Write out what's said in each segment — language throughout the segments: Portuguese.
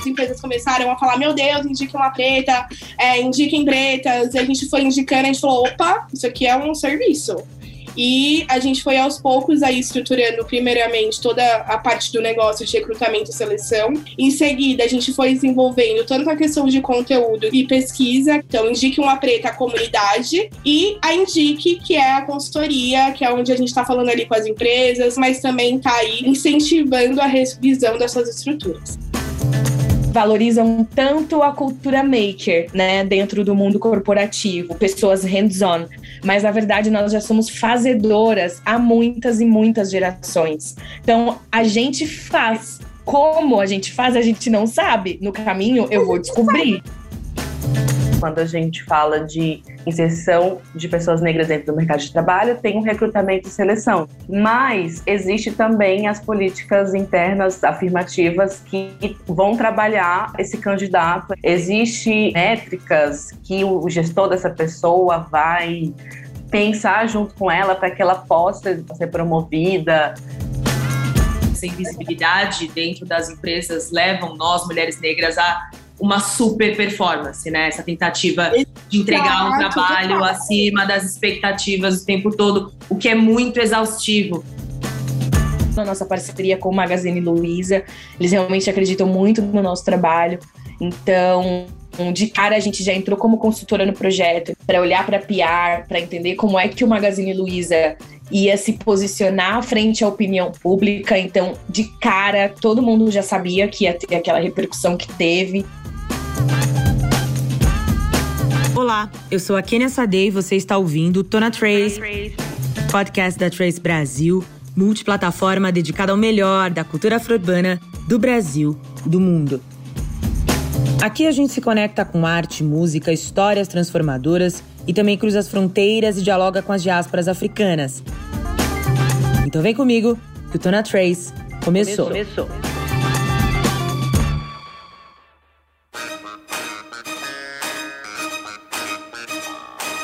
as empresas começaram a falar: meu Deus, indique uma preta, é, indiquem pretas. E a gente foi indicando, a gente falou: opa, isso aqui é um serviço. E a gente foi aos poucos aí estruturando, primeiramente, toda a parte do negócio de recrutamento e seleção. Em seguida, a gente foi desenvolvendo tanto a questão de conteúdo e pesquisa. Então, indique uma preta à comunidade e a Indique, que é a consultoria, que é onde a gente está falando ali com as empresas, mas também está aí incentivando a revisão dessas estruturas valorizam tanto a cultura maker, né, dentro do mundo corporativo, pessoas hands-on, mas na verdade nós já somos fazedoras há muitas e muitas gerações. Então a gente faz. Como a gente faz, a gente não sabe. No caminho eu vou descobrir quando a gente fala de inserção de pessoas negras dentro do mercado de trabalho, tem um recrutamento e seleção. Mas existe também as políticas internas afirmativas que vão trabalhar esse candidato. Existem métricas que o gestor dessa pessoa vai pensar junto com ela para que ela possa ser promovida essa invisibilidade dentro das empresas levam nós, mulheres negras, a uma super performance, né? Essa tentativa de entregar um trabalho acima das expectativas o tempo todo, o que é muito exaustivo. Na nossa parceria com o Magazine Luiza, eles realmente acreditam muito no nosso trabalho. Então, de cara a gente já entrou como consultora no projeto para olhar para PR, para entender como é que o Magazine Luiza ia se posicionar frente à opinião pública. Então, de cara, todo mundo já sabia que ia ter aquela repercussão que teve. Olá, eu sou a Kenia Sadei e você está ouvindo Tona Trace, podcast da Trace Brasil, multiplataforma dedicada ao melhor da cultura afro-urbana do Brasil, do mundo. Aqui a gente se conecta com arte, música, histórias transformadoras e também cruza as fronteiras e dialoga com as diásporas africanas. Então vem comigo que o Tona Trace começou. começou.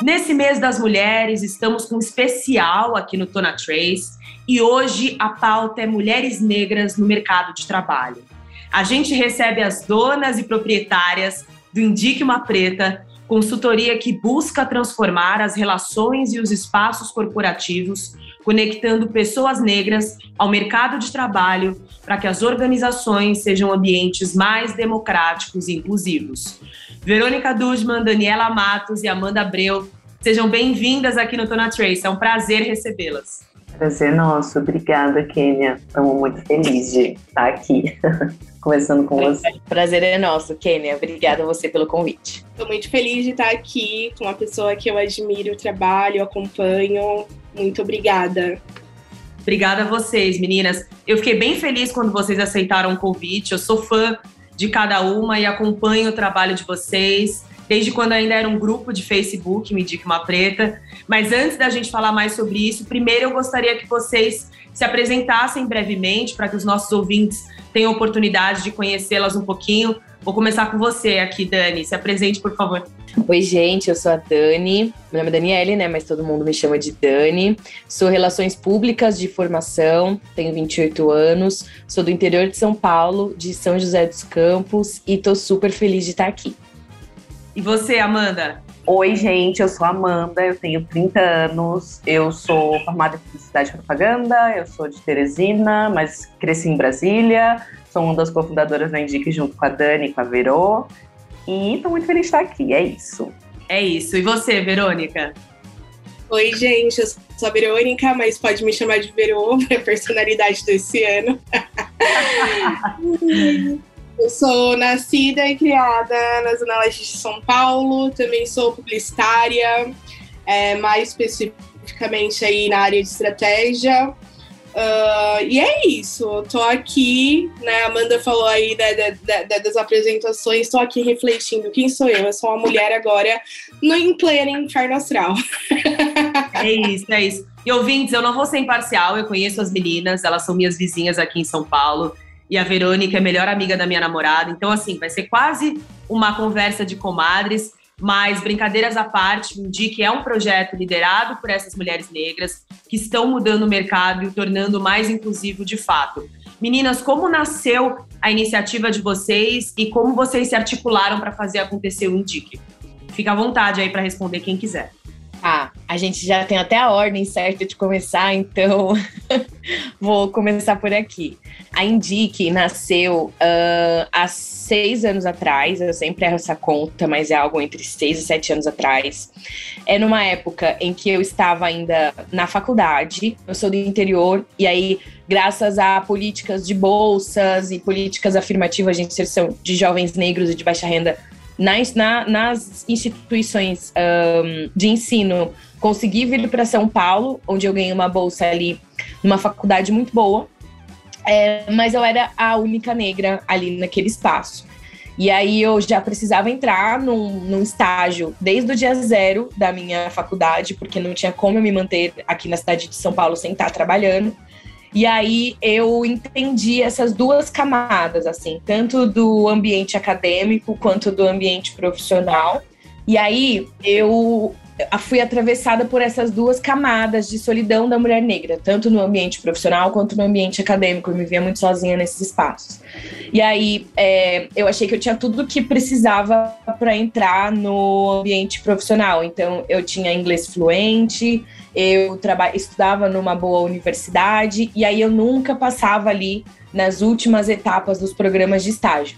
Nesse mês das mulheres, estamos com um especial aqui no Tona Trace e hoje a pauta é mulheres negras no mercado de trabalho. A gente recebe as donas e proprietárias do Indique uma Preta, consultoria que busca transformar as relações e os espaços corporativos, conectando pessoas negras ao mercado de trabalho para que as organizações sejam ambientes mais democráticos e inclusivos. Verônica Dudman, Daniela Matos e Amanda Abreu Sejam bem-vindas aqui no Tona Trace. É um prazer recebê-las. Prazer nosso. Obrigada, Kênia. Estamos muito felizes de estar aqui. conversando com você. Prazer é nosso, Kênia. Obrigada a você pelo convite. Estou muito feliz de estar aqui com uma pessoa que eu admiro o trabalho, acompanho. Muito obrigada. Obrigada a vocês, meninas. Eu fiquei bem feliz quando vocês aceitaram o convite. Eu sou fã de cada uma e acompanho o trabalho de vocês desde quando ainda era um grupo de Facebook, Me Dica Uma Preta. Mas antes da gente falar mais sobre isso, primeiro eu gostaria que vocês se apresentassem brevemente para que os nossos ouvintes tenham oportunidade de conhecê-las um pouquinho. Vou começar com você aqui, Dani. Se apresente, por favor. Oi, gente, eu sou a Dani. Meu nome é Daniele, né? Mas todo mundo me chama de Dani. Sou Relações Públicas de formação, tenho 28 anos, sou do interior de São Paulo, de São José dos Campos, e tô super feliz de estar aqui. E você, Amanda? Oi, gente, eu sou Amanda, eu tenho 30 anos, eu sou formada em Publicidade e Propaganda, eu sou de Teresina, mas cresci em Brasília, sou uma das cofundadoras da Indique junto com a Dani e com a Verô, e estou muito feliz de estar aqui, é isso. É isso. E você, Verônica? Oi, gente, eu sou a Verônica, mas pode me chamar de Verô, minha personalidade desse ano. Eu sou nascida e criada na Zona Leste de São Paulo, também sou publicitária, é, mais especificamente aí na área de estratégia. Uh, e é isso, eu tô aqui, né? Amanda falou aí da, da, da, das apresentações, estou aqui refletindo quem sou eu. Eu sou uma mulher agora no pleno inferno astral. É isso, é isso. E ouvintes, eu não vou ser imparcial, eu conheço as meninas, elas são minhas vizinhas aqui em São Paulo e a Verônica é melhor amiga da minha namorada. Então, assim, vai ser quase uma conversa de comadres. Mas, brincadeiras à parte, que é um projeto liderado por essas mulheres negras que estão mudando o mercado e o tornando mais inclusivo de fato. Meninas, como nasceu a iniciativa de vocês e como vocês se articularam para fazer acontecer o Indique? Fica à vontade aí para responder quem quiser. Ah, a gente já tem até a ordem certa de começar, então vou começar por aqui. A Indique nasceu uh, há seis anos atrás, eu sempre erro essa conta, mas é algo entre seis e sete anos atrás. É numa época em que eu estava ainda na faculdade, eu sou do interior, e aí, graças a políticas de bolsas e políticas afirmativas de inserção de jovens negros e de baixa renda nas, na, nas instituições um, de ensino, consegui vir para São Paulo, onde eu ganhei uma bolsa ali numa faculdade muito boa, é, mas eu era a única negra ali naquele espaço. E aí eu já precisava entrar num, num, estágio desde o dia zero da minha faculdade, porque não tinha como eu me manter aqui na cidade de São Paulo sem estar trabalhando. E aí eu entendi essas duas camadas, assim, tanto do ambiente acadêmico quanto do ambiente profissional. E aí eu fui atravessada por essas duas camadas de solidão da mulher negra, tanto no ambiente profissional quanto no ambiente acadêmico. Eu me via muito sozinha nesses espaços. E aí é, eu achei que eu tinha tudo o que precisava para entrar no ambiente profissional. Então eu tinha inglês fluente, eu estudava numa boa universidade e aí eu nunca passava ali nas últimas etapas dos programas de estágio.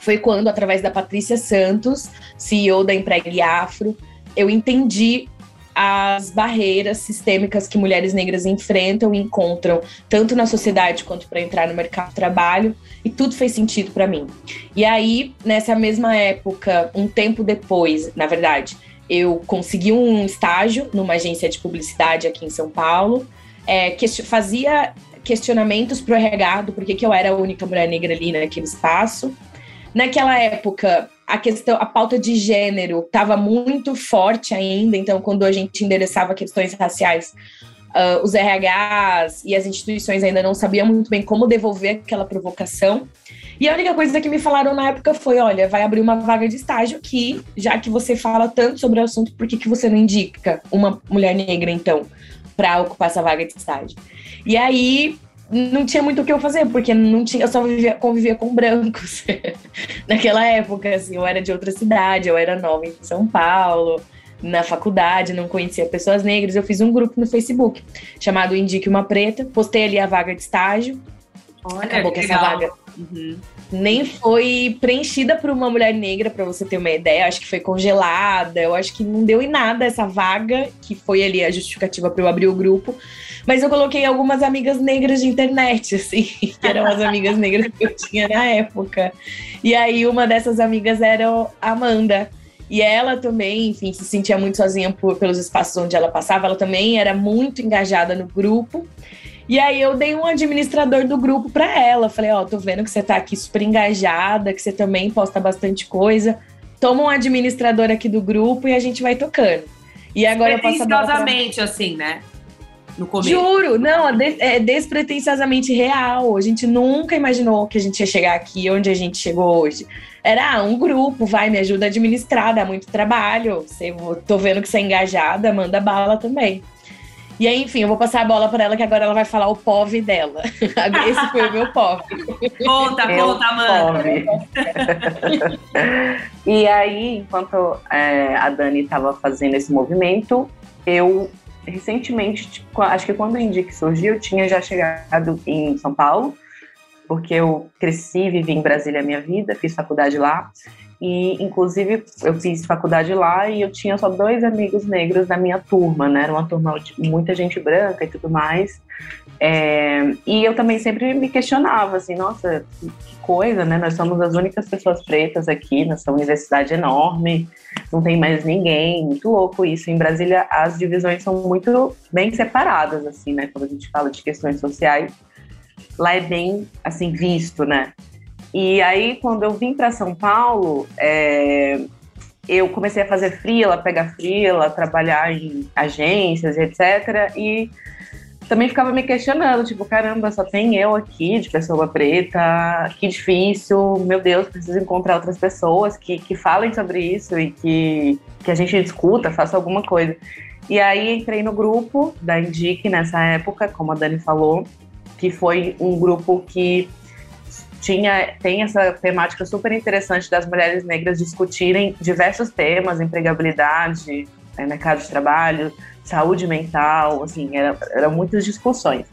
Foi quando, através da Patrícia Santos, CEO da Empregue Afro, eu entendi as barreiras sistêmicas que mulheres negras enfrentam e encontram, tanto na sociedade quanto para entrar no mercado de trabalho, e tudo fez sentido para mim. E aí, nessa mesma época, um tempo depois, na verdade, eu consegui um estágio numa agência de publicidade aqui em São Paulo, é, que fazia questionamentos para o RH do porquê que eu era a única mulher negra ali naquele espaço. Naquela época, a questão, a pauta de gênero estava muito forte ainda, então quando a gente endereçava questões raciais, uh, os RHs e as instituições ainda não sabiam muito bem como devolver aquela provocação. E a única coisa que me falaram na época foi: olha, vai abrir uma vaga de estágio aqui, já que você fala tanto sobre o assunto, por que, que você não indica uma mulher negra, então, para ocupar essa vaga de estágio? E aí não tinha muito o que eu fazer, porque não tinha, eu só vivia, convivia com brancos. Naquela época, assim, eu era de outra cidade, eu era nova em São Paulo, na faculdade, não conhecia pessoas negras. Eu fiz um grupo no Facebook chamado Indique uma Preta, postei ali a vaga de estágio. Olha, Acabou que, que essa vaga Uhum. Nem foi preenchida por uma mulher negra, para você ter uma ideia. Acho que foi congelada. Eu acho que não deu em nada essa vaga, que foi ali a justificativa para eu abrir o grupo. Mas eu coloquei algumas amigas negras de internet, assim, que eram as amigas negras que eu tinha na época. E aí, uma dessas amigas era a Amanda. E ela também, enfim, se sentia muito sozinha por, pelos espaços onde ela passava. Ela também era muito engajada no grupo. E aí eu dei um administrador do grupo para ela. Falei, ó, oh, tô vendo que você tá aqui super engajada, que você também posta bastante coisa. Toma um administrador aqui do grupo e a gente vai tocando. E agora eu passo a pra... assim, né? No começo. Juro, não, é despretensiosamente real. A gente nunca imaginou que a gente ia chegar aqui onde a gente chegou hoje. Era ah, um grupo, vai, me ajuda a administrar, dá muito trabalho. Você, tô vendo que você é engajada, manda bala também. E aí, enfim, eu vou passar a bola para ela, que agora ela vai falar o POV dela. Esse foi o meu POV. Conta, conta, mano. e aí, enquanto é, a Dani estava fazendo esse movimento, eu recentemente, tipo, acho que quando o Indique surgiu, eu tinha já chegado em São Paulo, porque eu cresci, vivi em Brasília a minha vida, fiz faculdade lá. E, inclusive, eu fiz faculdade lá e eu tinha só dois amigos negros na minha turma, né? Era uma turma de muita gente branca e tudo mais. É, e eu também sempre me questionava, assim, nossa, que coisa, né? Nós somos as únicas pessoas pretas aqui nessa universidade enorme, não tem mais ninguém, muito louco isso. Em Brasília, as divisões são muito bem separadas, assim, né? Quando a gente fala de questões sociais, lá é bem, assim, visto, né? E aí, quando eu vim para São Paulo, é, eu comecei a fazer freela, pegar freela, trabalhar em agências, etc. E também ficava me questionando, tipo, caramba, só tem eu aqui de pessoa preta, que difícil, meu Deus, preciso encontrar outras pessoas que, que falem sobre isso e que, que a gente discuta, faça alguma coisa. E aí entrei no grupo da Indique nessa época, como a Dani falou, que foi um grupo que tinha tem essa temática super interessante das mulheres negras discutirem diversos temas, empregabilidade, né, mercado de trabalho, saúde mental, assim, eram era muitas discussões.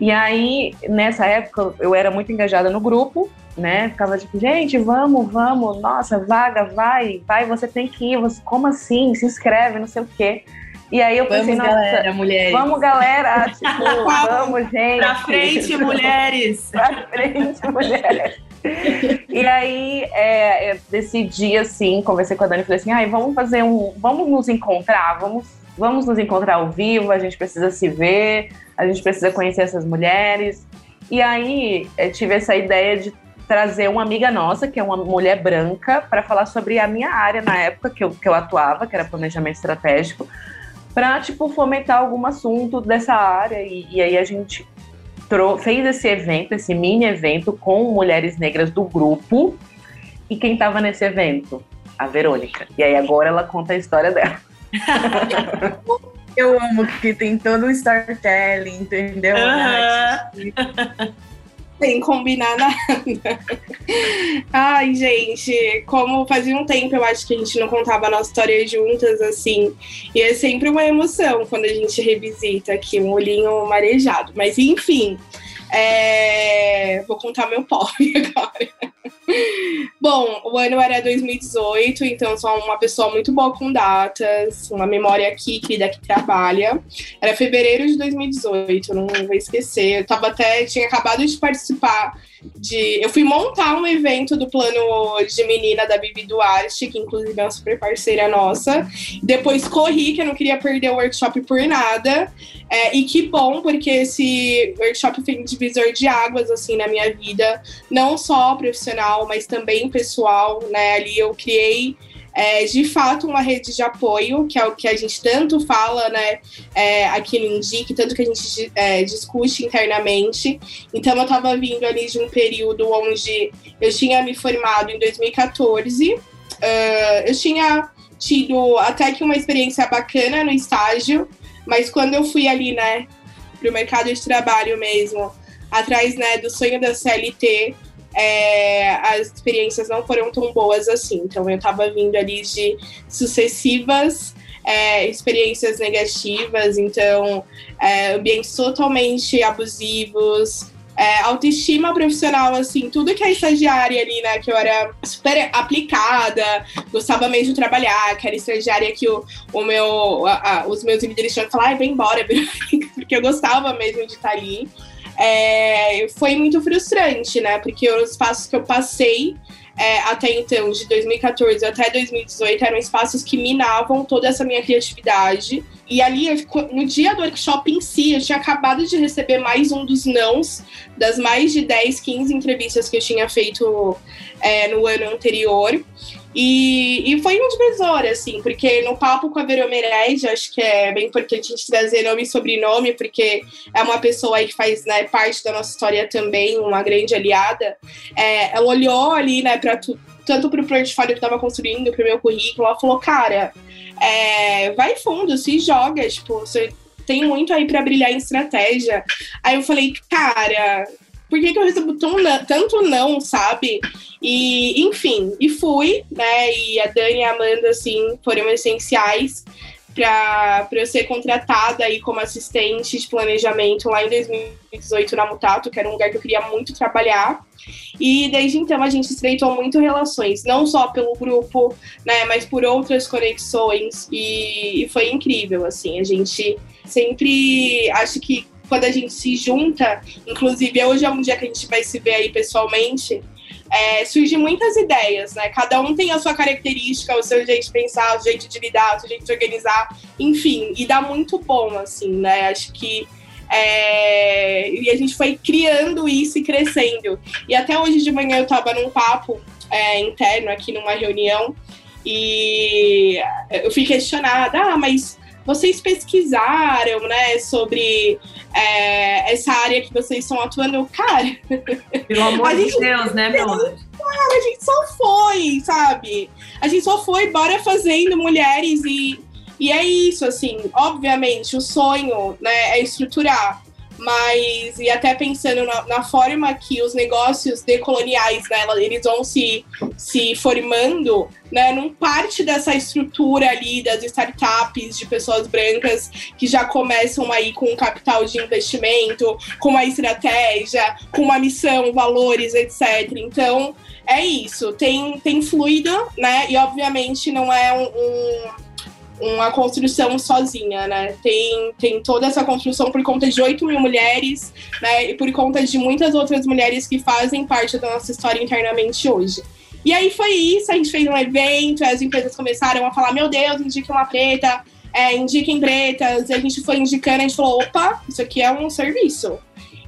E aí, nessa época, eu era muito engajada no grupo, né? Ficava tipo, gente, vamos, vamos, nossa, vaga, vai, vai, você tem que ir, você, como assim? Se inscreve, não sei o quê. E aí eu pensei, vamos, nossa, galera, mulheres. vamos, galera, tipo, vamos, gente. Pra frente, mulheres! pra frente, mulheres. e aí é, decidi assim, conversei com a Dani e falei assim, ai, vamos fazer um. Vamos nos encontrar, vamos, vamos nos encontrar ao vivo, a gente precisa se ver, a gente precisa conhecer essas mulheres. E aí tive essa ideia de trazer uma amiga nossa, que é uma mulher branca, para falar sobre a minha área na época que eu, que eu atuava, que era planejamento estratégico, para tipo fomentar algum assunto dessa área e, e aí a gente fez esse evento, esse mini evento com mulheres negras do grupo e quem estava nesse evento? A Verônica. E aí agora ela conta a história dela. Eu amo que tem todo o storytelling, entendeu? Uhum sem combinar nada. Ai, gente, como fazia um tempo eu acho que a gente não contava a nossa história juntas, assim. E é sempre uma emoção quando a gente revisita aqui, um olhinho marejado. Mas enfim, é... vou contar meu pobre agora. Bom, o ano era 2018, então sou uma pessoa muito boa com datas, uma memória aqui, que daqui trabalha. Era fevereiro de 2018, não vou esquecer. Eu tava até, tinha acabado de participar de. Eu fui montar um evento do plano de menina da Bibi Duarte, que inclusive é uma super parceira nossa. Depois corri, que eu não queria perder o workshop por nada. É, e que bom, porque esse workshop foi um divisor de águas, assim, na minha vida. Não só profissional, mas também pessoal, né? Ali eu criei é, de fato uma rede de apoio, que é o que a gente tanto fala né, é, aqui no Indique, tanto que a gente é, discute internamente. Então, eu estava vindo ali de um período onde eu tinha me formado em 2014, uh, eu tinha tido até que uma experiência bacana no estágio, mas quando eu fui ali, né, para o mercado de trabalho mesmo, atrás né, do sonho da CLT, é, as experiências não foram tão boas assim. Então eu estava vindo ali de sucessivas é, experiências negativas, então é, ambientes totalmente abusivos. É, autoestima profissional, assim, tudo que é estagiária ali, né, que eu era super aplicada, gostava mesmo de trabalhar, que era estagiária que o, o meu, a, a, os meus líderes tinham que falar, vem embora, porque eu gostava mesmo de estar ali é, foi muito frustrante, né? Porque os espaços que eu passei é, até então, de 2014 até 2018, eram espaços que minavam toda essa minha criatividade. E ali, no dia do workshop em si, eu tinha acabado de receber mais um dos nãos das mais de 10, 15 entrevistas que eu tinha feito é, no ano anterior. E, e foi um divisor, assim, porque no papo com a Verô Mered, acho que é bem importante a gente trazer nome e sobrenome, porque é uma pessoa aí que faz né, parte da nossa história também, uma grande aliada. É, ela olhou ali, né, para tu, tanto para o portfólio que estava construindo, para o meu currículo, ela falou, cara, é, vai fundo, se joga, tipo, você tem muito aí para brilhar em estratégia. Aí eu falei, cara, por que, que eu recebo tão, tanto não, sabe? E, enfim, e fui, né? E a Dani e a Amanda, assim, foram essenciais para eu ser contratada aí como assistente de planejamento lá em 2018 na Mutato, que era um lugar que eu queria muito trabalhar. E desde então a gente estreitou muito relações, não só pelo grupo, né, mas por outras conexões e, e foi incrível, assim, a gente sempre acho que quando a gente se junta, inclusive hoje é um dia que a gente vai se ver aí pessoalmente, é, surgem muitas ideias, né? Cada um tem a sua característica, o seu jeito de pensar, o jeito de lidar, o seu jeito de organizar, enfim, e dá muito bom, assim, né? Acho que é, e a gente foi criando isso e crescendo. E até hoje de manhã eu estava num papo é, interno aqui numa reunião e eu fui questionada, ah, mas vocês pesquisaram, né, sobre é, essa área que vocês estão atuando? Cara, pelo amor de Deus, né, meu amor? Cara, a gente só foi, sabe? A gente só foi, bora fazendo mulheres e, e é isso, assim, obviamente, o sonho, né, é estruturar mas e até pensando na, na, forma que os negócios decoloniais, né, eles vão se, se formando, né, não parte dessa estrutura ali das startups de pessoas brancas que já começam aí com um capital de investimento, com uma estratégia, com uma missão, valores, etc. Então, é isso, tem, tem fluido, né, e obviamente não é um, um uma construção sozinha, né? Tem, tem toda essa construção por conta de 8 mil mulheres, né? E por conta de muitas outras mulheres que fazem parte da nossa história internamente hoje. E aí foi isso, a gente fez um evento, as empresas começaram a falar, meu Deus, indique uma preta, é, indiquem pretas, e a gente foi indicando, a gente falou, opa, isso aqui é um serviço.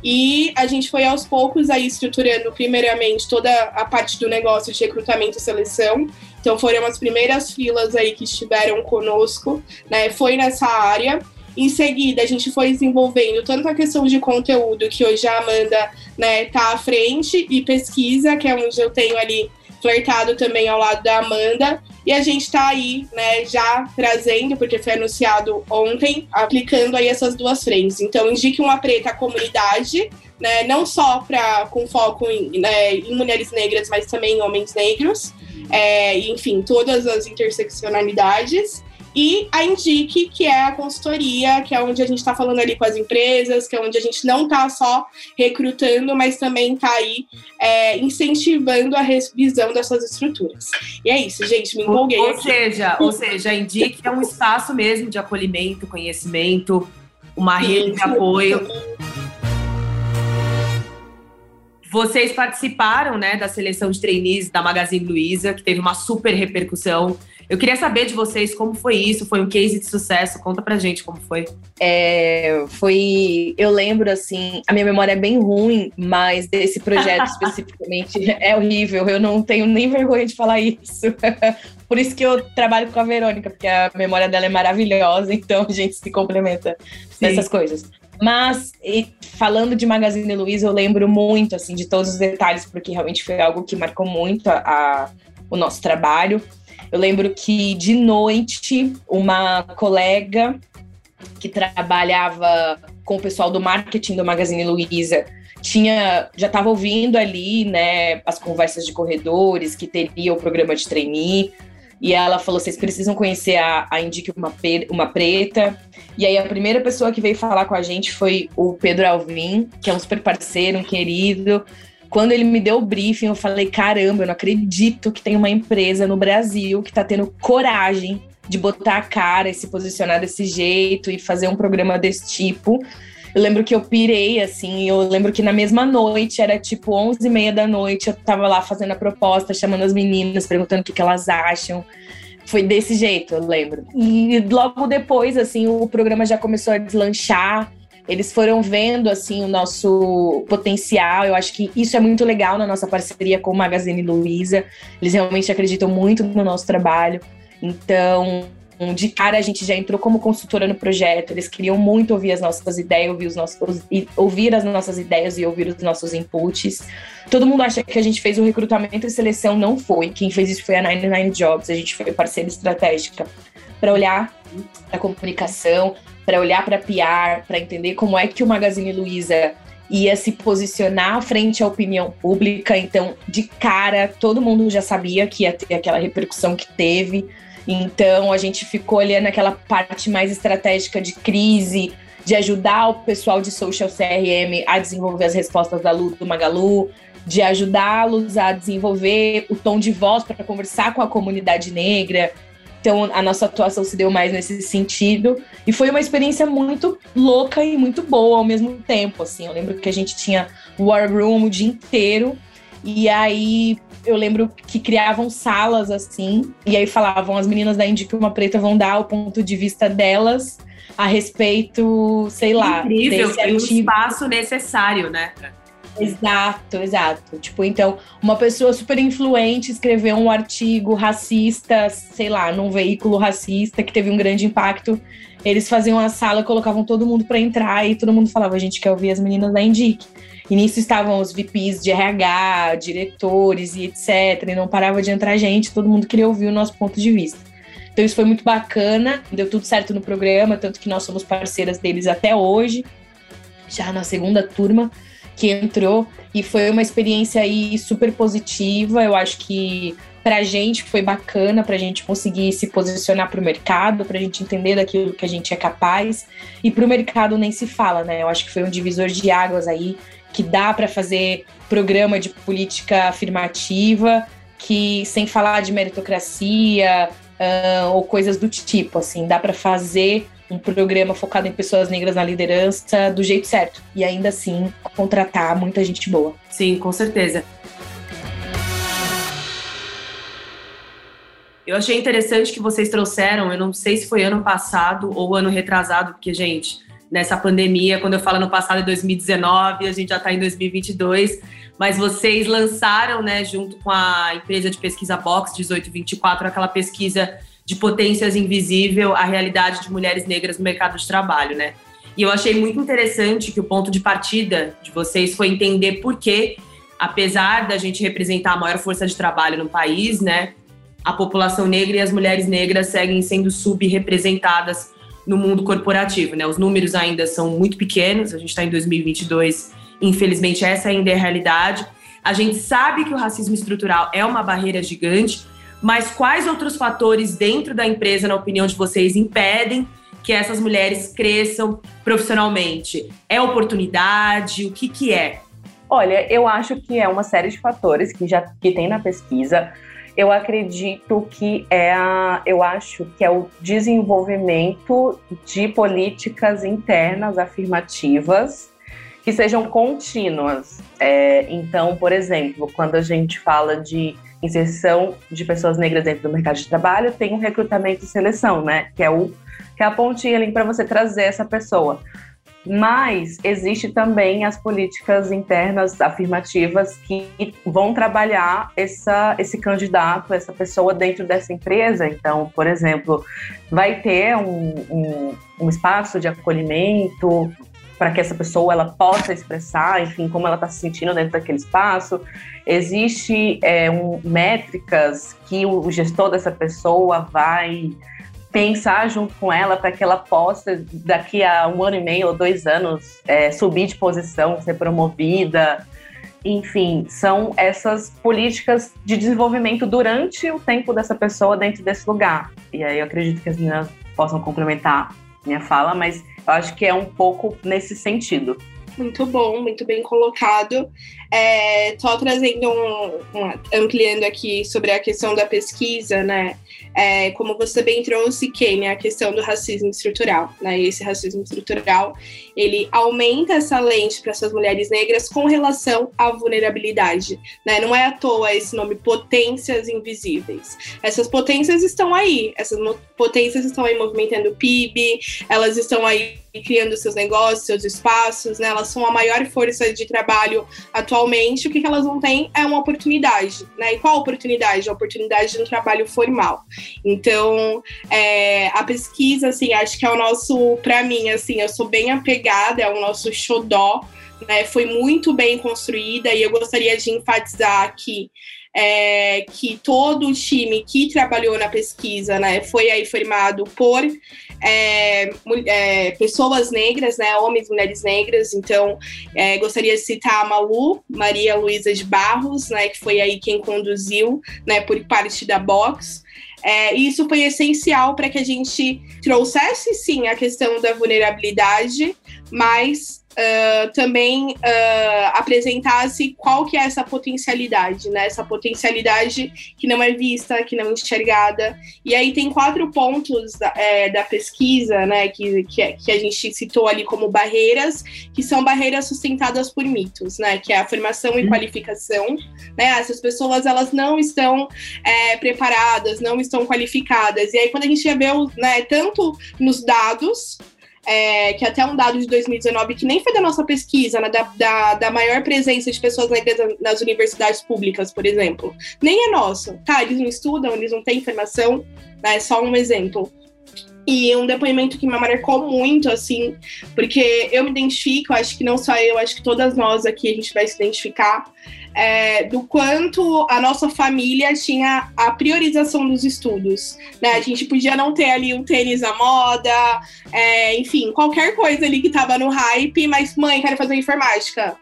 E a gente foi aos poucos aí estruturando, primeiramente, toda a parte do negócio de recrutamento e seleção. Então foram as primeiras filas aí que estiveram conosco, né? Foi nessa área. Em seguida, a gente foi desenvolvendo tanto a questão de conteúdo, que hoje a Amanda né, tá à frente, e pesquisa, que é onde eu tenho ali flertado também ao lado da Amanda. E a gente está aí, né, já trazendo, porque foi anunciado ontem, aplicando aí essas duas frentes. Então, indique uma preta à comunidade, né, não só pra, com foco em, né, em mulheres negras, mas também em homens negros. É, enfim, todas as interseccionalidades e a Indique, que é a consultoria, que é onde a gente está falando ali com as empresas, que é onde a gente não está só recrutando, mas também está aí é, incentivando a revisão dessas estruturas. E é isso, gente, me empolguei. Ou, aqui. seja, ou seja, a Indique é um espaço mesmo de acolhimento, conhecimento, uma rede de apoio. Vocês participaram né, da seleção de trainees da Magazine Luiza, que teve uma super repercussão. Eu queria saber de vocês como foi isso, foi um case de sucesso. Conta pra gente como foi. É, foi. Eu lembro, assim, a minha memória é bem ruim, mas desse projeto especificamente é horrível. Eu não tenho nem vergonha de falar isso. Por isso que eu trabalho com a Verônica, porque a memória dela é maravilhosa, então a gente se complementa Sim. nessas coisas. Mas, falando de Magazine Luiza, eu lembro muito, assim, de todos os detalhes, porque realmente foi algo que marcou muito a, a o nosso trabalho. Eu lembro que de noite uma colega que trabalhava com o pessoal do marketing do Magazine Luiza tinha já estava ouvindo ali, né, as conversas de corredores que teria o programa de trainee. E ela falou: vocês precisam conhecer a, a Indique uma, uma Preta. E aí a primeira pessoa que veio falar com a gente foi o Pedro Alvim, que é um super parceiro, um querido. Quando ele me deu o briefing, eu falei: caramba, eu não acredito que tem uma empresa no Brasil que está tendo coragem de botar a cara e se posicionar desse jeito e fazer um programa desse tipo. Eu lembro que eu pirei, assim, eu lembro que na mesma noite, era tipo 11 e meia da noite, eu tava lá fazendo a proposta, chamando as meninas, perguntando o que, que elas acham. Foi desse jeito, eu lembro. E logo depois, assim, o programa já começou a deslanchar eles foram vendo assim o nosso potencial. Eu acho que isso é muito legal na nossa parceria com o Magazine Luiza. Eles realmente acreditam muito no nosso trabalho. Então, de cara a gente já entrou como consultora no projeto. Eles queriam muito ouvir as nossas ideias, ouvir, os nossos, ouvir as nossas ideias e ouvir os nossos inputs. Todo mundo acha que a gente fez o recrutamento e seleção, não foi. Quem fez isso foi a 99 Jobs. A gente foi parceira estratégica para olhar a comunicação, para olhar para PR, para entender como é que o Magazine Luiza ia se posicionar frente à opinião pública. Então, de cara, todo mundo já sabia que ia ter aquela repercussão que teve. Então, a gente ficou olhando aquela parte mais estratégica de crise, de ajudar o pessoal de social CRM a desenvolver as respostas da Lu do Magalu, de ajudá-los a desenvolver o tom de voz para conversar com a comunidade negra, então, a nossa atuação se deu mais nesse sentido. E foi uma experiência muito louca e muito boa ao mesmo tempo, assim. Eu lembro que a gente tinha War Room o dia inteiro. E aí, eu lembro que criavam salas, assim. E aí falavam, as meninas da Indica Uma Preta vão dar o ponto de vista delas a respeito, sei lá... Incrível, desse artigo. o espaço necessário, né? Exato, exato. Tipo, então, uma pessoa super influente escreveu um artigo racista, sei lá, num veículo racista que teve um grande impacto. Eles faziam a sala, colocavam todo mundo para entrar e todo mundo falava: a gente quer ouvir as meninas da Indique. E nisso estavam os VPs de RH, diretores e etc. E não parava de entrar gente, todo mundo queria ouvir o nosso ponto de vista. Então isso foi muito bacana, deu tudo certo no programa, tanto que nós somos parceiras deles até hoje. já na segunda turma que entrou e foi uma experiência aí super positiva. Eu acho que para a gente foi bacana, para a gente conseguir se posicionar para o mercado, para a gente entender daquilo que a gente é capaz. E para o mercado nem se fala, né? Eu acho que foi um divisor de águas aí, que dá para fazer programa de política afirmativa, que sem falar de meritocracia uh, ou coisas do tipo, assim, dá para fazer um programa focado em pessoas negras na liderança do jeito certo. E ainda assim contratar muita gente boa. Sim, com certeza. Eu achei interessante que vocês trouxeram, eu não sei se foi ano passado ou ano retrasado, porque, gente, nessa pandemia, quando eu falo ano passado, é 2019, a gente já está em 2022, mas vocês lançaram, né, junto com a empresa de pesquisa Box 1824, aquela pesquisa de potências invisível a realidade de mulheres negras no mercado de trabalho, né? E eu achei muito interessante que o ponto de partida de vocês foi entender por que, apesar da gente representar a maior força de trabalho no país, né, a população negra e as mulheres negras seguem sendo subrepresentadas no mundo corporativo. Né? Os números ainda são muito pequenos, a gente está em 2022, infelizmente essa ainda é a realidade. A gente sabe que o racismo estrutural é uma barreira gigante, mas quais outros fatores dentro da empresa, na opinião de vocês, impedem que essas mulheres cresçam profissionalmente? É oportunidade? O que, que é? Olha, eu acho que é uma série de fatores que já que tem na pesquisa eu acredito que é a, eu acho que é o desenvolvimento de políticas internas afirmativas que sejam contínuas. É, então, por exemplo, quando a gente fala de inserção de pessoas negras dentro do mercado de trabalho, tem um recrutamento e seleção, né? Que é o que é a pontinha ali para você trazer essa pessoa. Mas existe também as políticas internas afirmativas que vão trabalhar essa, esse candidato, essa pessoa dentro dessa empresa. Então, por exemplo, vai ter um, um, um espaço de acolhimento para que essa pessoa ela possa expressar, enfim, como ela está se sentindo dentro daquele espaço. Existe é, um, métricas que o gestor dessa pessoa vai pensar junto com ela para que ela possa, daqui a um ano e meio ou dois anos, é, subir de posição, ser promovida. Enfim, são essas políticas de desenvolvimento durante o tempo dessa pessoa dentro desse lugar. E aí eu acredito que as meninas possam complementar minha fala, mas acho que é um pouco nesse sentido. Muito bom, muito bem colocado. É, só trazendo um, ampliando aqui sobre a questão da pesquisa, né? É, como você bem trouxe, Kênia, a questão do racismo estrutural, né? Esse racismo estrutural, ele aumenta essa lente para essas mulheres negras com relação à vulnerabilidade, né? Não é à toa esse nome potências invisíveis. Essas potências estão aí, essas potências estão aí movimentando o PIB, elas estão aí criando seus negócios, seus espaços, né? Elas são a maior força de trabalho atualmente. O que, que elas não têm é uma oportunidade, né? E qual a oportunidade? A oportunidade de um trabalho formal. Então, é, a pesquisa, assim, acho que é o nosso, para mim, assim, eu sou bem apegada, é o nosso xodó, né? Foi muito bem construída e eu gostaria de enfatizar aqui é, que todo o time que trabalhou na pesquisa né, foi aí formado por é, é, pessoas negras, né, homens e mulheres negras. Então, é, gostaria de citar a Malu, Maria Luísa de Barros, né, que foi aí quem conduziu né, por parte da Box. É, e isso foi essencial para que a gente trouxesse, sim, a questão da vulnerabilidade, mas uh, também uh, apresentasse qual que é essa potencialidade, né? Essa potencialidade que não é vista, que não é enxergada. E aí tem quatro pontos da, é, da pesquisa, né? Que, que, que, a gente citou ali como barreiras, que são barreiras sustentadas por mitos, né? Que é a formação e uhum. qualificação, né? Essas pessoas, elas não estão é, preparadas, não estão qualificadas. E aí quando a gente vê, né, tanto nos dados, é, que até um dado de 2019, que nem foi da nossa pesquisa, né, da, da, da, maior presença de pessoas negras nas universidades públicas, por exemplo. Nem é nosso. Tá, eles não estudam, eles não têm informação, né, é só um exemplo. E um depoimento que me marcou muito, assim, porque eu me identifico, acho que não só eu, acho que todas nós aqui a gente vai se identificar. É, do quanto a nossa família tinha a priorização dos estudos. Né? A gente podia não ter ali um tênis à moda, é, enfim, qualquer coisa ali que tava no hype, mas mãe, quero fazer informática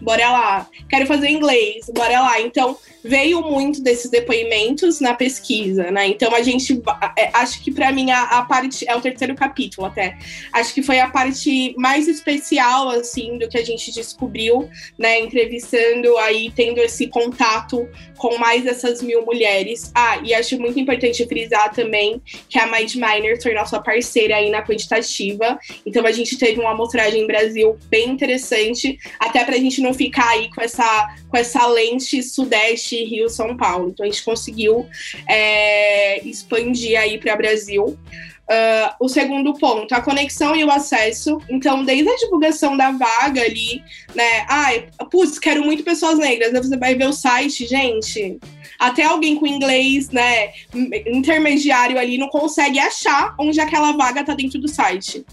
bora lá. Quero fazer inglês, bora lá. Então, veio muito desses depoimentos na pesquisa, né? Então, a gente, é, acho que para mim a, a, parte, é o terceiro capítulo até, acho que foi a parte mais especial, assim, do que a gente descobriu, né? Entrevistando aí, tendo esse contato com mais essas mil mulheres. Ah, e acho muito importante frisar também que a Mind Miner foi nossa parceira aí na quantitativa. Então, a gente teve uma amostragem em Brasil bem interessante, até pra gente não ficar aí com essa, com essa lente Sudeste, Rio, São Paulo. Então a gente conseguiu é, expandir aí para Brasil. Uh, o segundo ponto, a conexão e o acesso. Então, desde a divulgação da vaga ali, né? Ai, putz, quero muito pessoas negras. Aí você vai ver o site, gente. Até alguém com inglês, né, intermediário ali, não consegue achar onde aquela vaga tá dentro do site.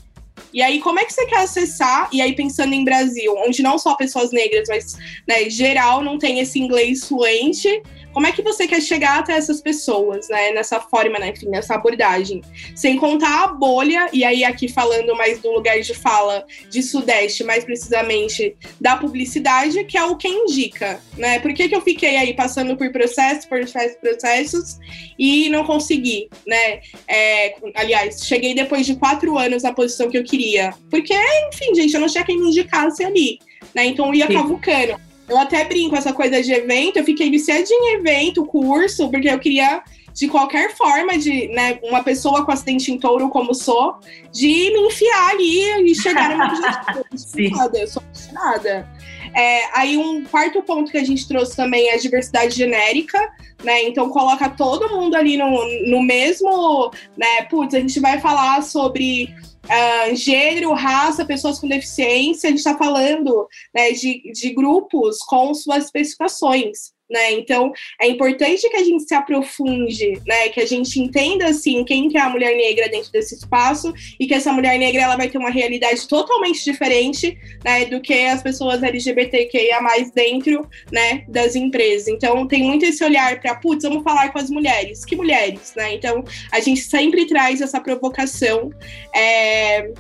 E aí, como é que você quer acessar? E aí, pensando em Brasil, onde não só pessoas negras, mas né, geral não tem esse inglês fluente, como é que você quer chegar até essas pessoas, né? Nessa forma, né? Enfim, nessa abordagem. Sem contar a bolha, e aí aqui falando mais do lugar de fala de Sudeste, mais precisamente da publicidade, que é o que indica, né? Por que, que eu fiquei aí passando por processos, por processos, e não consegui, né? É, aliás, cheguei depois de quatro anos na posição que eu queria. Porque, enfim, gente, eu não tinha quem me indicasse ali. Né? Então eu ia Sim. cavucando. Eu até brinco essa coisa de evento, eu fiquei viciadinha em evento, curso, porque eu queria, de qualquer forma, de né, uma pessoa com acidente em touro como sou, de me enfiar ali e chegar no meu objetivo. eu sou apaixonada. É, aí um quarto ponto que a gente trouxe também é a diversidade genérica, né? Então coloca todo mundo ali no, no mesmo, né? Putz, a gente vai falar sobre uh, gênero, raça, pessoas com deficiência, a gente está falando né, de, de grupos com suas especificações. Né? Então, é importante que a gente se aprofunde, né? Que a gente entenda assim quem que é a mulher negra dentro desse espaço e que essa mulher negra ela vai ter uma realidade totalmente diferente, né, do que as pessoas LGBTQIA+ dentro, né, das empresas. Então, tem muito esse olhar para, putz, vamos falar com as mulheres. Que mulheres, né? Então, a gente sempre traz essa provocação é,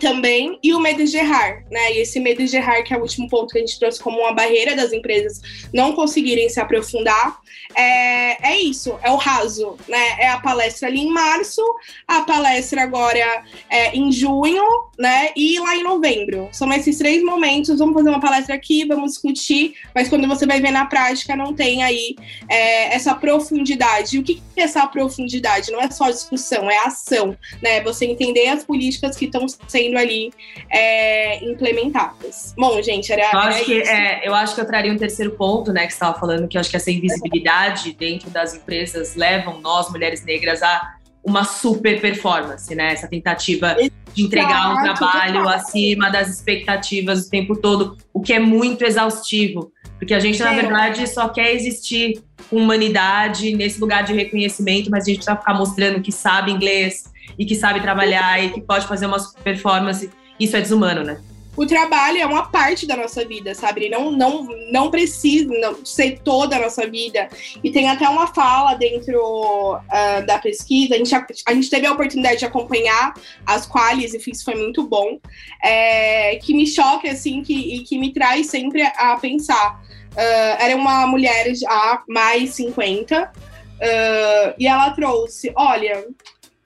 também, e o medo de errar, né? E esse medo de errar, que é o último ponto que a gente trouxe como uma barreira das empresas não conseguirem se aprofundar, é, é isso, é o raso, né? É a palestra ali em março, a palestra agora é em junho, né? E lá em novembro. São esses três momentos, vamos fazer uma palestra aqui, vamos discutir, mas quando você vai ver na prática, não tem aí é, essa profundidade. E o que é essa profundidade? Não é só discussão, é ação, né? Você entender as políticas que estão sendo sendo ali é, implementadas. Bom, gente, era, eu acho era que, é, eu acho que eu traria um terceiro ponto, né, que você estava falando, que eu acho que essa invisibilidade dentro das empresas levam nós, mulheres negras, a uma super performance, né? Essa tentativa de entregar um trabalho acima das expectativas o tempo todo, o que é muito exaustivo, porque a gente, na verdade, só quer existir com humanidade nesse lugar de reconhecimento, mas a gente precisa ficar mostrando que sabe inglês, e que sabe trabalhar e que pode fazer uma performance. Isso é desumano, né? o trabalho é uma parte da nossa vida, sabe? Não, não, não precisa não, ser toda a nossa vida. E tem até uma fala dentro uh, da pesquisa, a gente, a, a, gente teve a oportunidade de acompanhar as qualis, e isso foi muito bom, é, que me choca, assim, que, e que me traz sempre a pensar. Uh, era uma mulher já mais 50, uh, e ela trouxe, olha,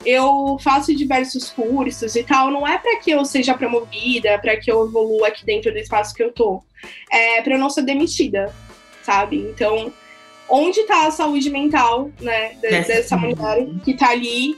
eu faço diversos cursos e tal, não é para que eu seja promovida, para que eu evolua aqui dentro do espaço que eu tô. É para eu não ser demitida, sabe? Então, onde está a saúde mental, né, dessa mulher que está ali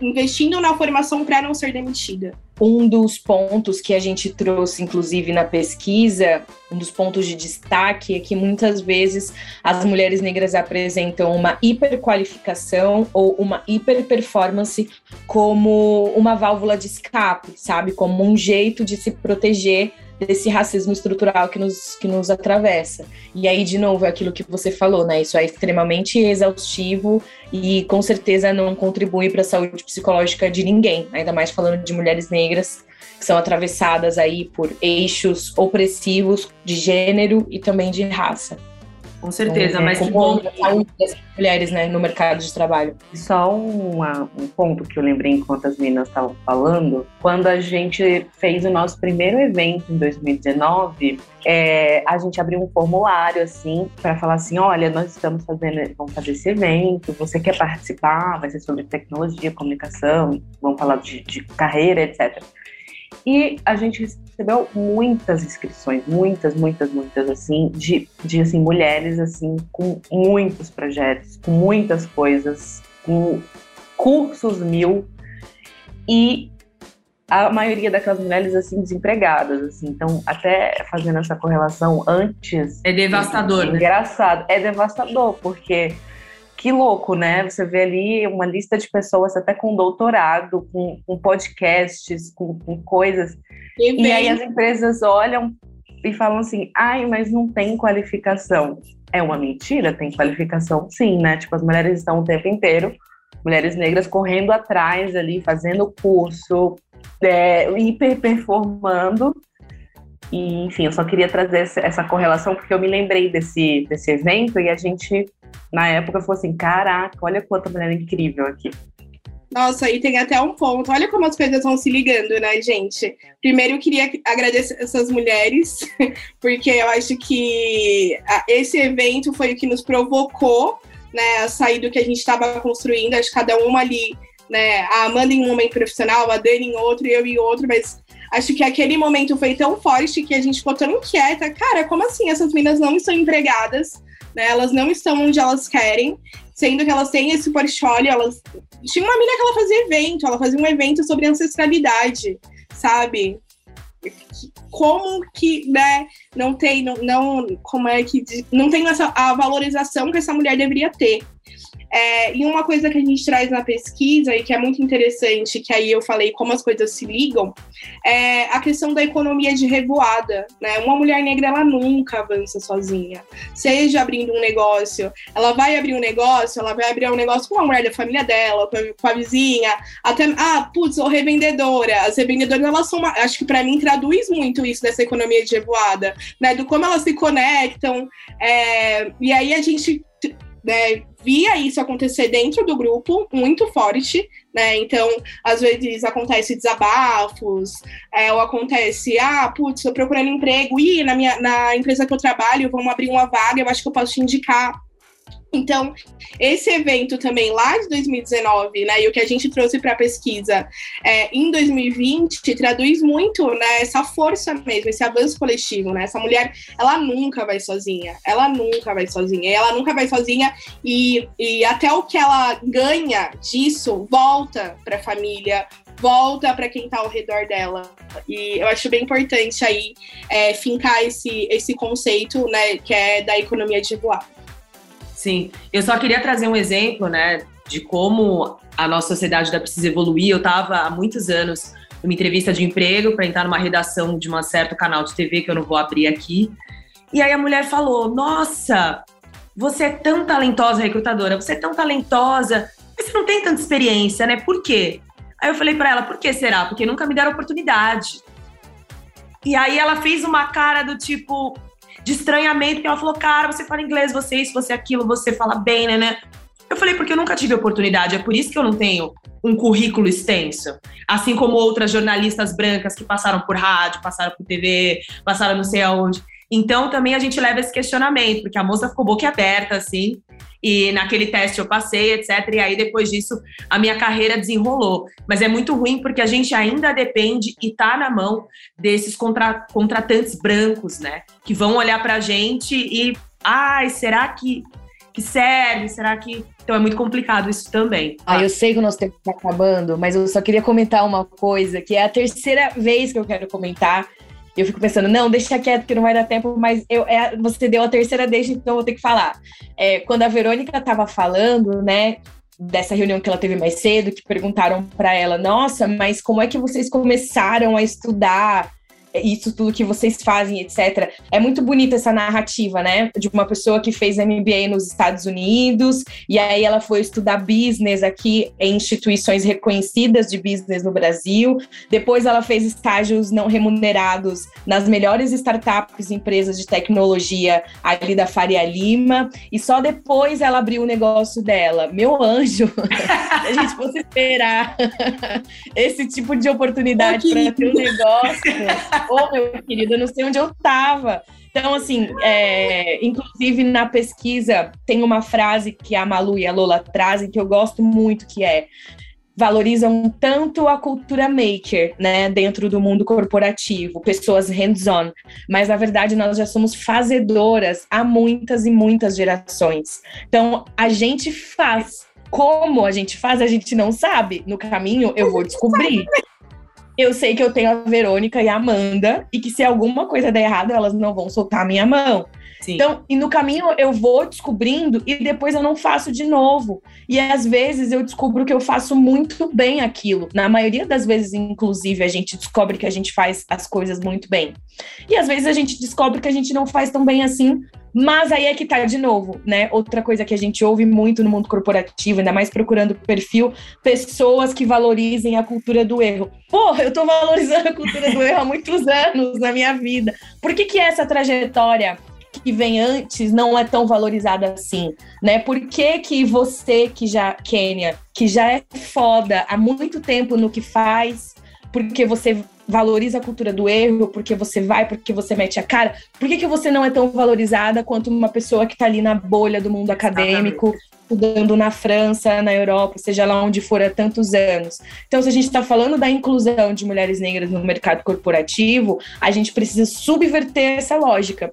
investindo na formação para não ser demitida? Um dos pontos que a gente trouxe, inclusive, na pesquisa, um dos pontos de destaque é que muitas vezes as mulheres negras apresentam uma hiperqualificação ou uma hiperperformance como uma válvula de escape, sabe? Como um jeito de se proteger desse racismo estrutural que nos, que nos atravessa. E aí, de novo, é aquilo que você falou, né? Isso é extremamente exaustivo e com certeza não contribui para a saúde psicológica de ninguém, ainda mais falando de mulheres negras, que são atravessadas aí por eixos opressivos de gênero e também de raça. Com certeza, então, mas que bom. mulheres né, no mercado de trabalho. Só uma, um ponto que eu lembrei enquanto as meninas estavam falando. Quando a gente fez o nosso primeiro evento em 2019, é, a gente abriu um formulário assim para falar assim, olha, nós estamos fazendo, vamos fazer esse evento, você quer participar? Vai ser sobre tecnologia, comunicação, vamos falar de, de carreira, etc. E a gente recebeu muitas inscrições, muitas, muitas, muitas, assim, de, de assim, mulheres, assim, com muitos projetos, com muitas coisas, com cursos mil, e a maioria daquelas mulheres, assim, desempregadas, assim, então, até fazendo essa correlação antes... É devastador, né? Engraçado, é devastador, porque que louco, né? Você vê ali uma lista de pessoas até com doutorado, com, com podcasts, com, com coisas. E, e, aí as empresas olham e falam assim: ai, mas não tem qualificação. É uma mentira? Tem qualificação sim, né? Tipo, as mulheres estão o tempo inteiro, mulheres negras correndo atrás ali, fazendo curso, é, hiper performando. E, enfim, eu só queria trazer essa correlação porque eu me lembrei desse, desse evento e a gente na época falou assim: caraca, olha quanta mulher incrível aqui. Nossa, e tem até um ponto. Olha como as coisas vão se ligando, né, gente? Primeiro, eu queria agradecer essas mulheres, porque eu acho que esse evento foi o que nos provocou, né, a sair do que a gente estava construindo. Acho que cada uma ali, né, a Amanda em um momento profissional, a Dani em outro, eu em outro, mas acho que aquele momento foi tão forte que a gente ficou tão inquieta. Cara, como assim essas meninas não estão empregadas? Né? Elas não estão onde elas querem, sendo que elas têm esse portfólio, elas... Tinha uma mina que ela fazia evento, ela fazia um evento sobre ancestralidade, sabe? Como que, né, não tem, não, não como é que, não tem essa, a valorização que essa mulher deveria ter. É, e uma coisa que a gente traz na pesquisa e que é muito interessante, que aí eu falei como as coisas se ligam, é a questão da economia de revoada. Né? Uma mulher negra ela nunca avança sozinha. Seja abrindo um negócio, ela vai abrir um negócio, ela vai abrir um negócio com a mulher da família dela, com a, com a vizinha, até ah, putz, ou revendedora. As revendedoras elas são, uma, acho que para mim traduz muito isso dessa economia de revoada, né? Do como elas se conectam. É, e aí a gente né, via isso acontecer dentro do grupo muito forte, né? Então, às vezes acontece desabafos, é, ou acontece, ah, putz, tô procurando emprego, e na minha na empresa que eu trabalho, vamos abrir uma vaga, eu acho que eu posso te indicar. Então, esse evento também lá de 2019, né, e o que a gente trouxe para a pesquisa é, em 2020 traduz muito né, essa força mesmo, esse avanço coletivo, né? Essa mulher, ela nunca vai sozinha, ela nunca vai sozinha, ela nunca vai sozinha e, e até o que ela ganha disso volta para a família, volta para quem está ao redor dela. E eu acho bem importante aí é, fincar esse, esse conceito, né, que é da economia de voar. Sim, eu só queria trazer um exemplo, né, de como a nossa sociedade ainda precisa evoluir. Eu estava há muitos anos numa entrevista de emprego para entrar numa redação de um certo canal de TV que eu não vou abrir aqui. E aí a mulher falou: Nossa, você é tão talentosa, recrutadora, você é tão talentosa, mas você não tem tanta experiência, né? Por quê? Aí eu falei para ela: Por que será? Porque nunca me deram oportunidade. E aí ela fez uma cara do tipo: de estranhamento, porque ela falou, cara, você fala inglês, você isso, você aquilo, você fala bem, né, né? Eu falei, porque eu nunca tive oportunidade, é por isso que eu não tenho um currículo extenso. Assim como outras jornalistas brancas que passaram por rádio, passaram por TV, passaram não sei aonde. Então também a gente leva esse questionamento, porque a moça ficou boquiaberta, assim, e naquele teste eu passei, etc. E aí depois disso a minha carreira desenrolou. Mas é muito ruim porque a gente ainda depende e tá na mão desses contra, contratantes brancos, né? Que vão olhar pra gente e, ai, será que, que serve? Será que. Então é muito complicado isso também. Ah, eu sei que o nosso tempo está acabando, mas eu só queria comentar uma coisa, que é a terceira vez que eu quero comentar, eu fico pensando, não, deixa quieto que não vai dar tempo, mas eu, é, você deu a terceira deixa, então eu vou ter que falar. É, quando a Verônica estava falando, né, dessa reunião que ela teve mais cedo, que perguntaram para ela, nossa, mas como é que vocês começaram a estudar isso tudo que vocês fazem, etc. É muito bonita essa narrativa, né? De uma pessoa que fez MBA nos Estados Unidos e aí ela foi estudar business aqui em instituições reconhecidas de business no Brasil. Depois ela fez estágios não remunerados nas melhores startups, empresas de tecnologia ali da Faria Lima e só depois ela abriu o negócio dela. Meu anjo, a gente fosse esperar esse tipo de oportunidade para ter um negócio. Ô, oh, meu querido, eu não sei onde eu tava. Então, assim, é, inclusive na pesquisa tem uma frase que a Malu e a Lola trazem que eu gosto muito, que é valorizam tanto a cultura maker, né, dentro do mundo corporativo, pessoas hands-on, mas na verdade nós já somos fazedoras há muitas e muitas gerações. Então, a gente faz. Como a gente faz, a gente não sabe. No caminho, eu vou descobrir eu sei que eu tenho a Verônica e a Amanda, e que se alguma coisa der errado, elas não vão soltar a minha mão. Sim. Então, e no caminho eu vou descobrindo e depois eu não faço de novo. E às vezes eu descubro que eu faço muito bem aquilo. Na maioria das vezes, inclusive, a gente descobre que a gente faz as coisas muito bem. E às vezes a gente descobre que a gente não faz tão bem assim, mas aí é que tá de novo, né? Outra coisa que a gente ouve muito no mundo corporativo, ainda mais procurando perfil, pessoas que valorizem a cultura do erro. Porra, eu tô valorizando a cultura do erro há muitos anos na minha vida. Por que que essa trajetória que vem antes não é tão valorizada assim, né? Por que que você que já, Kênia, que já é foda há muito tempo no que faz, porque você valoriza a cultura do erro, porque você vai, porque você mete a cara. Por que, que você não é tão valorizada quanto uma pessoa que está ali na bolha do mundo acadêmico, estudando na França, na Europa, seja lá onde for há tantos anos? Então, se a gente está falando da inclusão de mulheres negras no mercado corporativo, a gente precisa subverter essa lógica.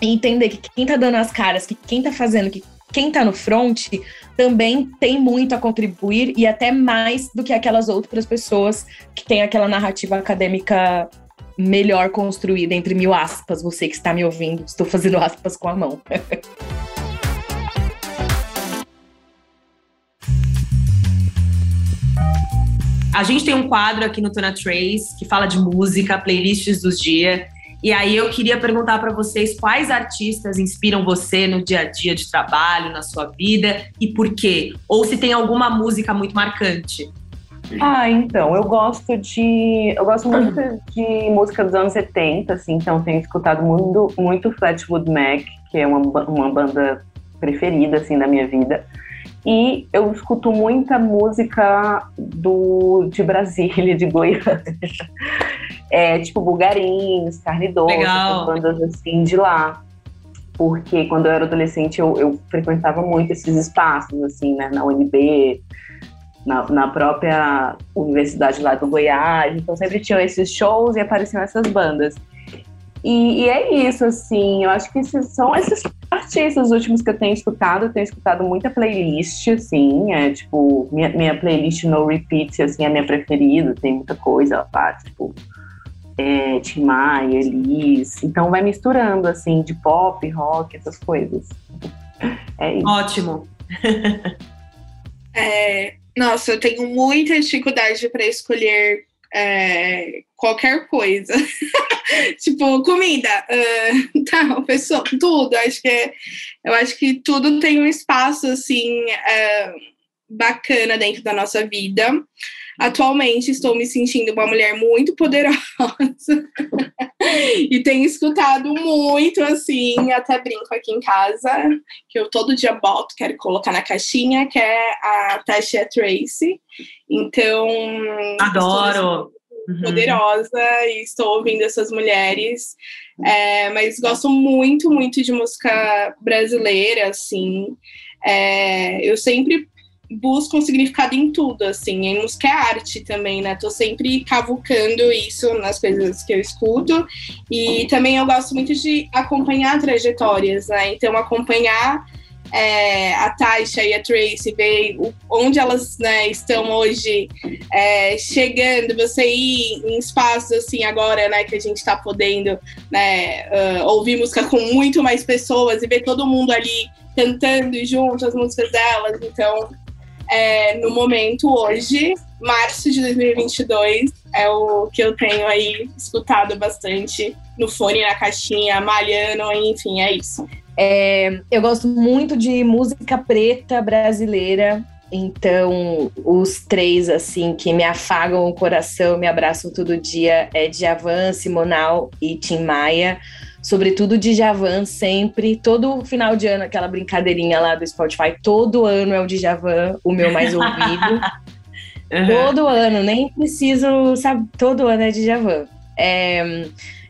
Entender que quem está dando as caras, que quem está fazendo, que quem está no front também tem muito a contribuir e até mais do que aquelas outras pessoas que têm aquela narrativa acadêmica melhor construída, entre mil aspas. Você que está me ouvindo, estou fazendo aspas com a mão. A gente tem um quadro aqui no Tona Trace que fala de música, playlists dos dias. E aí eu queria perguntar para vocês quais artistas inspiram você no dia a dia de trabalho, na sua vida e por quê? Ou se tem alguma música muito marcante. Ah, então, eu gosto de. Eu gosto muito de música dos anos 70, assim, então tenho escutado muito, muito Flatwood Mac, que é uma, uma banda preferida, assim, da minha vida. E eu escuto muita música do, de Brasília, de Goiânia. É, tipo Bulgarins, Carne Doce, bandas assim de lá. Porque quando eu era adolescente eu, eu frequentava muito esses espaços, assim, né? Na UNB, na, na, própria universidade lá do Goiás. Então sempre tinham esses shows e apareciam essas bandas. E, e, é isso, assim, eu acho que esses são esses artistas últimos que eu tenho escutado. Eu tenho escutado muita playlist, assim, é tipo, minha, minha playlist no repeat, assim, é a minha preferida, tem muita coisa lá, tipo, é, Tim Maia, Elis. Então vai misturando, assim, de pop, rock, essas coisas. É isso. Ótimo. é, nossa, eu tenho muita dificuldade para escolher é, qualquer coisa. tipo, comida, uh, tá, pessoa, tudo. Acho que é, eu acho que tudo tem um espaço assim uh, bacana dentro da nossa vida. Atualmente estou me sentindo uma mulher muito poderosa e tenho escutado muito assim, até brinco aqui em casa, que eu todo dia boto, quero colocar na caixinha, que é a Tasha Tracy. Então, adoro. Uhum. Poderosa e estou ouvindo essas mulheres, é, mas gosto muito, muito de música brasileira, assim. É, eu sempre busco um significado em tudo, assim. Em música é arte também, né? Tô sempre cavucando isso nas coisas que eu escuto. E também eu gosto muito de acompanhar trajetórias, né? Então, acompanhar é, a Taisha e a Tracy, ver onde elas né, estão hoje é, chegando, você ir em espaços assim agora, né, que a gente está podendo né, uh, ouvir música com muito mais pessoas e ver todo mundo ali cantando junto as músicas delas. Então, é, no momento hoje, março de 2022, é o que eu tenho aí escutado bastante no fone, na caixinha, malhando, enfim, é isso. É, eu gosto muito de música preta brasileira. Então, os três, assim, que me afagam o coração, me abraçam todo dia, é Djavan, Simonal e Tim Maia. Sobretudo Djavan, sempre. Todo final de ano, aquela brincadeirinha lá do Spotify, todo ano é o Djavan, o meu mais ouvido. uhum. Todo ano, nem preciso, sabe? Todo ano é Djavan. É,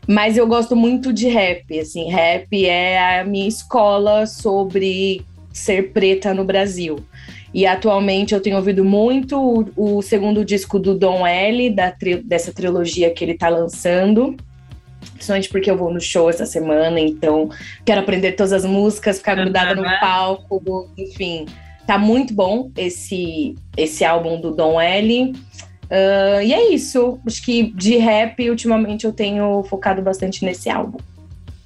mas eu gosto muito de rap, assim, rap é a minha escola sobre ser preta no Brasil. E atualmente eu tenho ouvido muito o, o segundo disco do Dom L, da tri, dessa trilogia que ele tá lançando. Principalmente porque eu vou no show essa semana, então quero aprender todas as músicas, ficar grudada no palco, enfim. Tá muito bom esse, esse álbum do Dom L. Uh, e é isso. Acho que de rap, ultimamente, eu tenho focado bastante nesse álbum.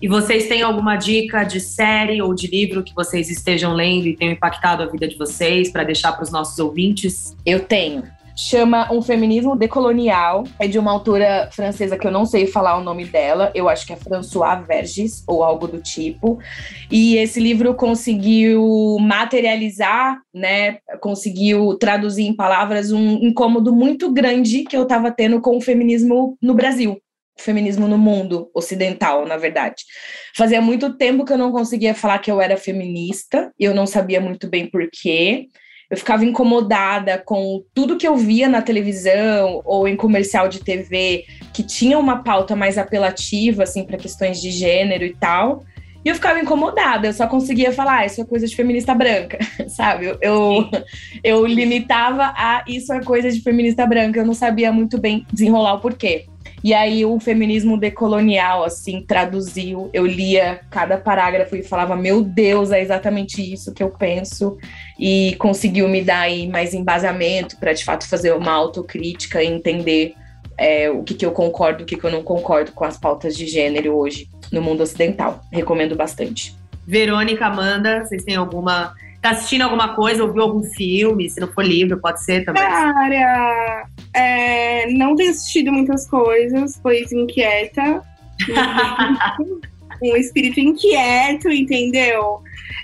E vocês têm alguma dica de série ou de livro que vocês estejam lendo e tenham impactado a vida de vocês para deixar para os nossos ouvintes? Eu tenho chama Um Feminismo Decolonial. É de uma autora francesa que eu não sei falar o nome dela. Eu acho que é François Vergis ou algo do tipo. E esse livro conseguiu materializar, né? Conseguiu traduzir em palavras um incômodo muito grande que eu estava tendo com o feminismo no Brasil. Feminismo no mundo ocidental, na verdade. Fazia muito tempo que eu não conseguia falar que eu era feminista, eu não sabia muito bem por quê eu ficava incomodada com tudo que eu via na televisão ou em comercial de TV que tinha uma pauta mais apelativa assim para questões de gênero e tal. E eu ficava incomodada, eu só conseguia falar, ah, isso é coisa de feminista branca, sabe? Eu, eu, eu limitava a isso é coisa de feminista branca, eu não sabia muito bem desenrolar o porquê. E aí o feminismo decolonial, assim, traduziu, eu lia cada parágrafo e falava, meu Deus, é exatamente isso que eu penso, e conseguiu me dar aí mais embasamento para de fato fazer uma autocrítica e entender é, o que, que eu concordo, o que, que eu não concordo com as pautas de gênero hoje no mundo ocidental. Recomendo bastante. Verônica, Amanda, vocês têm alguma tá assistindo alguma coisa, ouviu algum filme, se não for livro, pode ser também. Cara, é, não tenho assistido muitas coisas, pois inquieta. um espírito inquieto, entendeu?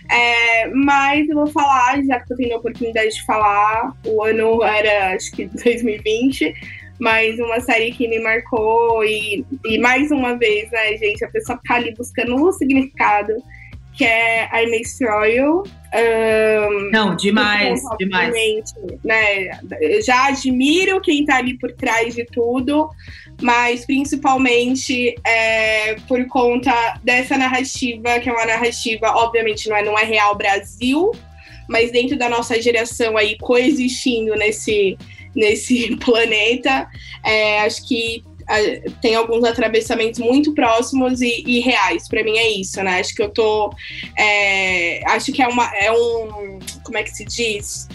É, mas eu vou falar, já que eu tenho a oportunidade de falar, o ano era acho que 2020, mas uma série que me marcou e, e mais uma vez, né, gente, a pessoa tá ali buscando um significado que é I May Royal. Um, Não, demais, demais. Né, já admiro quem tá ali por trás de tudo, mas principalmente é, por conta dessa narrativa, que é uma narrativa, obviamente, não é, não é real Brasil, mas dentro da nossa geração aí coexistindo nesse, nesse planeta, é, acho que tem alguns atravessamentos muito próximos e, e reais. Para mim é isso, né? Acho que eu tô. É, acho que é, uma, é um. Como é que se diz?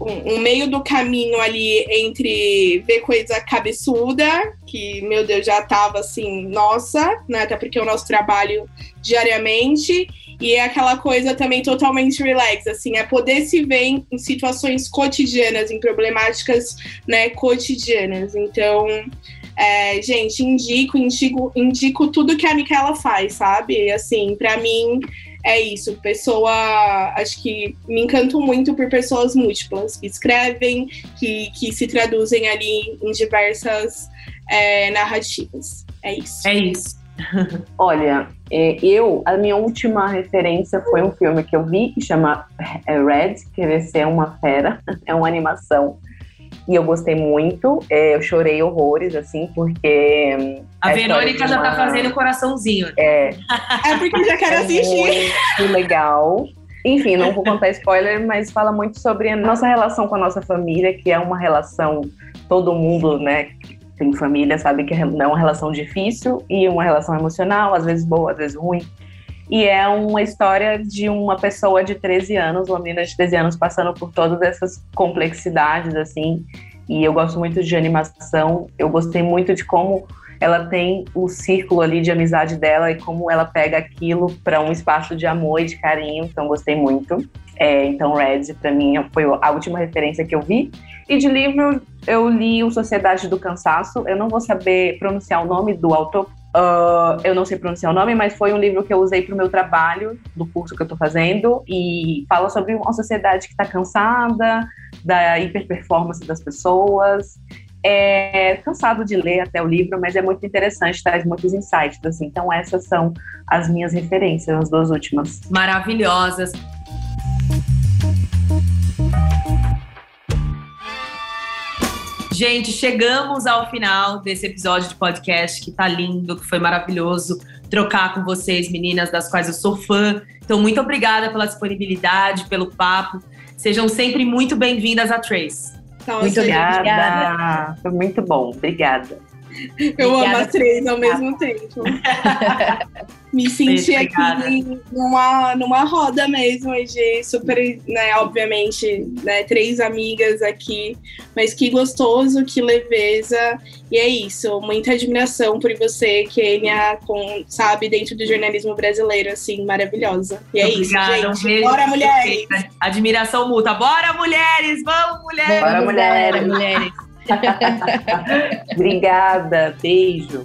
Um, um, meio do caminho ali entre ver coisa cabeçuda, que, meu Deus, já tava assim, nossa, né? Até porque é o nosso trabalho diariamente, e é aquela coisa também totalmente relax, assim, é poder se ver em, em situações cotidianas, em problemáticas, né, cotidianas. Então, é, gente, indico, indico, indico tudo que a Micaela faz, sabe? Assim, para mim é isso. Pessoa, acho que me encanto muito por pessoas múltiplas que escrevem, que, que se traduzem ali em diversas é, narrativas. É isso. É isso. Olha, é, eu, a minha última referência foi um filme que eu vi que chama é, Red, Querer Ser Uma Fera. É uma animação. E eu gostei muito. É, eu chorei horrores, assim, porque. A, a Verônica já tá uma... fazendo coraçãozinho. É. é porque já quero é assistir. Muito legal. Enfim, não vou contar spoiler, mas fala muito sobre a nossa relação com a nossa família, que é uma relação, todo mundo, né, tem família, sabe que é uma relação difícil e uma relação emocional, às vezes boa, às vezes ruim. E é uma história de uma pessoa de 13 anos, uma menina de 13 anos passando por todas essas complexidades, assim. E eu gosto muito de animação, eu gostei muito de como ela tem o círculo ali de amizade dela e como ela pega aquilo para um espaço de amor e de carinho. Então, gostei muito. É, então, Red, para mim, foi a última referência que eu vi. E de livro, eu li o Sociedade do Cansaço. Eu não vou saber pronunciar o nome do autor. Uh, eu não sei pronunciar o nome, mas foi um livro que eu usei para o meu trabalho, do curso que eu estou fazendo, e fala sobre uma sociedade que está cansada da hiperperformance das pessoas. É cansado de ler até o livro, mas é muito interessante, traz muitos insights. Assim. Então, essas são as minhas referências, as duas últimas. Maravilhosas. Gente, chegamos ao final desse episódio de podcast que tá lindo, que foi maravilhoso trocar com vocês, meninas, das quais eu sou fã. Então, muito obrigada pela disponibilidade, pelo papo. Sejam sempre muito bem-vindas a Trace. Nossa, muito obrigada. obrigada. Foi muito bom. Obrigada. Eu Obrigada amo as três ao mesmo tempo. Me senti aqui numa, numa roda mesmo de super, né, obviamente, né, três amigas aqui, mas que gostoso, que leveza. E é isso, muita admiração por você, Kênia, com, sabe, dentro do jornalismo brasileiro, assim, maravilhosa. E é Obrigada, isso, gente. Um Bora, mulheres! Admiração mútua. Bora, mulheres! Vamos, mulheres! Bora, mulheres! Bora, mulheres! Obrigada, beijo.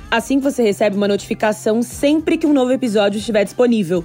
Assim você recebe uma notificação sempre que um novo episódio estiver disponível.